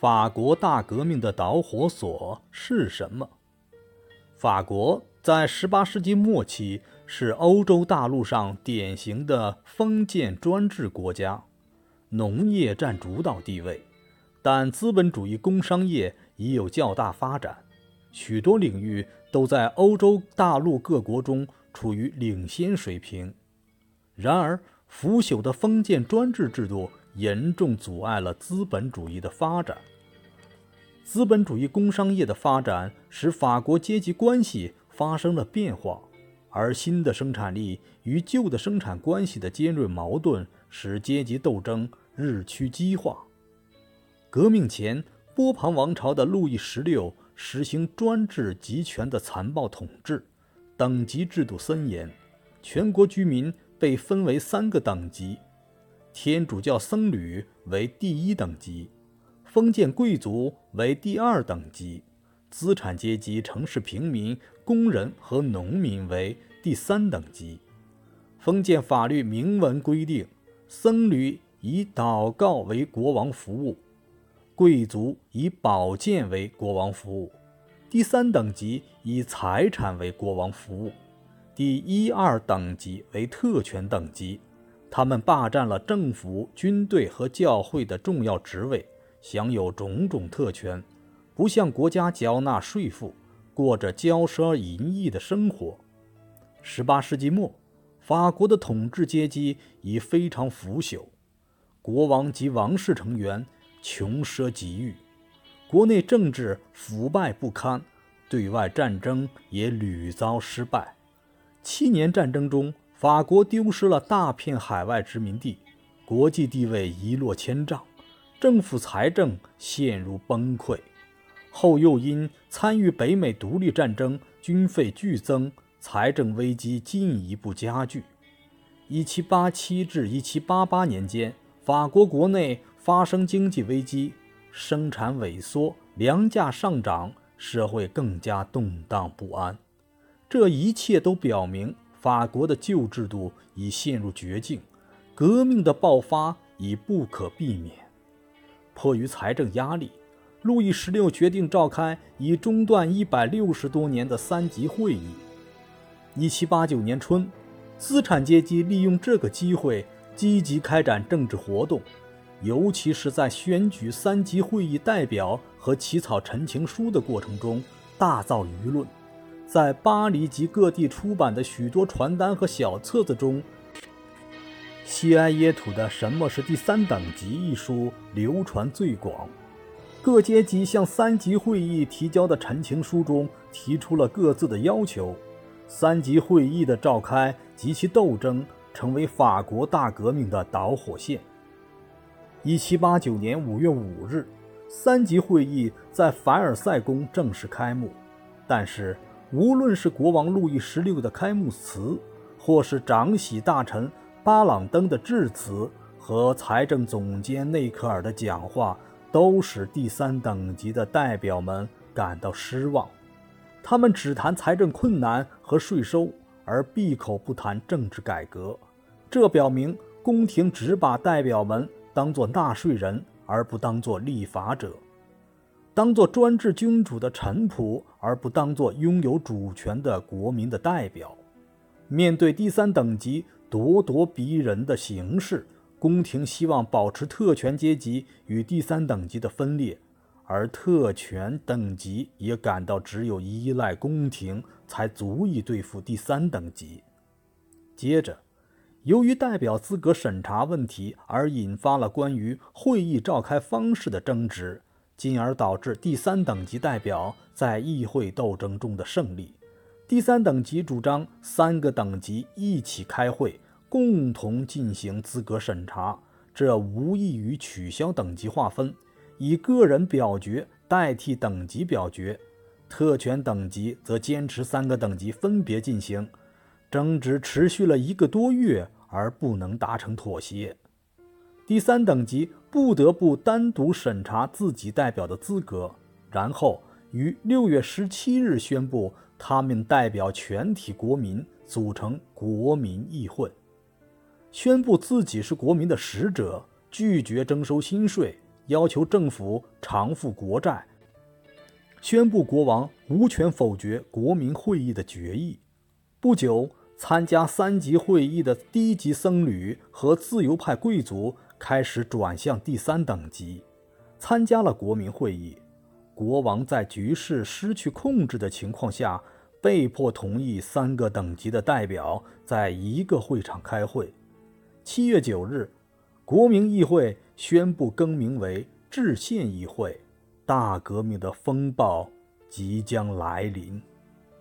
法国大革命的导火索是什么？法国在18世纪末期是欧洲大陆上典型的封建专制国家，农业占主导地位，但资本主义工商业已有较大发展，许多领域都在欧洲大陆各国中处于领先水平。然而，腐朽的封建专制制度严重阻碍了资本主义的发展。资本主义工商业的发展使法国阶级关系发生了变化，而新的生产力与旧的生产关系的尖锐矛盾使阶级斗争日趋激化。革命前，波旁王朝的路易十六实行专制集权的残暴统治，等级制度森严，全国居民被分为三个等级：天主教僧侣为第一等级。封建贵族为第二等级，资产阶级、城市平民、工人和农民为第三等级。封建法律明文规定，僧侣以祷告为国王服务，贵族以宝剑为国王服务，第三等级以财产为国王服务，第一二等级为特权等级，他们霸占了政府、军队和教会的重要职位。享有种种特权，不向国家缴纳税赋，过着骄奢淫逸的生活。十八世纪末，法国的统治阶级已非常腐朽，国王及王室成员穷奢极欲，国内政治腐败不堪，对外战争也屡遭失败。七年战争中，法国丢失了大片海外殖民地，国际地位一落千丈。政府财政陷入崩溃，后又因参与北美独立战争，军费剧增，财政危机进一步加剧。一七八七至一七八八年间，法国国内发生经济危机，生产萎缩，粮价上涨，社会更加动荡不安。这一切都表明，法国的旧制度已陷入绝境，革命的爆发已不可避免。迫于财政压力，路易十六决定召开已中断一百六十多年的三级会议。一七八九年春，资产阶级利用这个机会积极开展政治活动，尤其是在选举三级会议代表和起草陈情书的过程中大造舆论。在巴黎及各地出版的许多传单和小册子中。西埃耶土的《什么是第三等级》一书流传最广，各阶级向三级会议提交的陈情书中提出了各自的要求。三级会议的召开及其斗争成为法国大革命的导火线。一七八九年五月五日，三级会议在凡尔赛宫正式开幕。但是，无论是国王路易十六的开幕词，或是长喜大臣。巴朗登的致辞和财政总监内克尔的讲话都使第三等级的代表们感到失望。他们只谈财政困难和税收，而闭口不谈政治改革。这表明宫廷只把代表们当作纳税人，而不当作立法者；当做专制君主的臣仆，而不当做拥有主权的国民的代表。面对第三等级。咄咄逼人的形势，宫廷希望保持特权阶级与第三等级的分裂，而特权等级也感到只有依赖宫廷才足以对付第三等级。接着，由于代表资格审查问题而引发了关于会议召开方式的争执，进而导致第三等级代表在议会斗争中的胜利。第三等级主张三个等级一起开会，共同进行资格审查，这无异于取消等级划分，以个人表决代替等级表决。特权等级则坚持三个等级分别进行。争执持续了一个多月，而不能达成妥协。第三等级不得不单独审查自己代表的资格，然后于六月十七日宣布。他们代表全体国民组成国民议会，宣布自己是国民的使者，拒绝征收新税，要求政府偿付国债，宣布国王无权否决国民会议的决议。不久，参加三级会议的低级僧侣和自由派贵族开始转向第三等级，参加了国民会议。国王在局势失去控制的情况下，被迫同意三个等级的代表在一个会场开会。七月九日，国民议会宣布更名为制宪议会，大革命的风暴即将来临。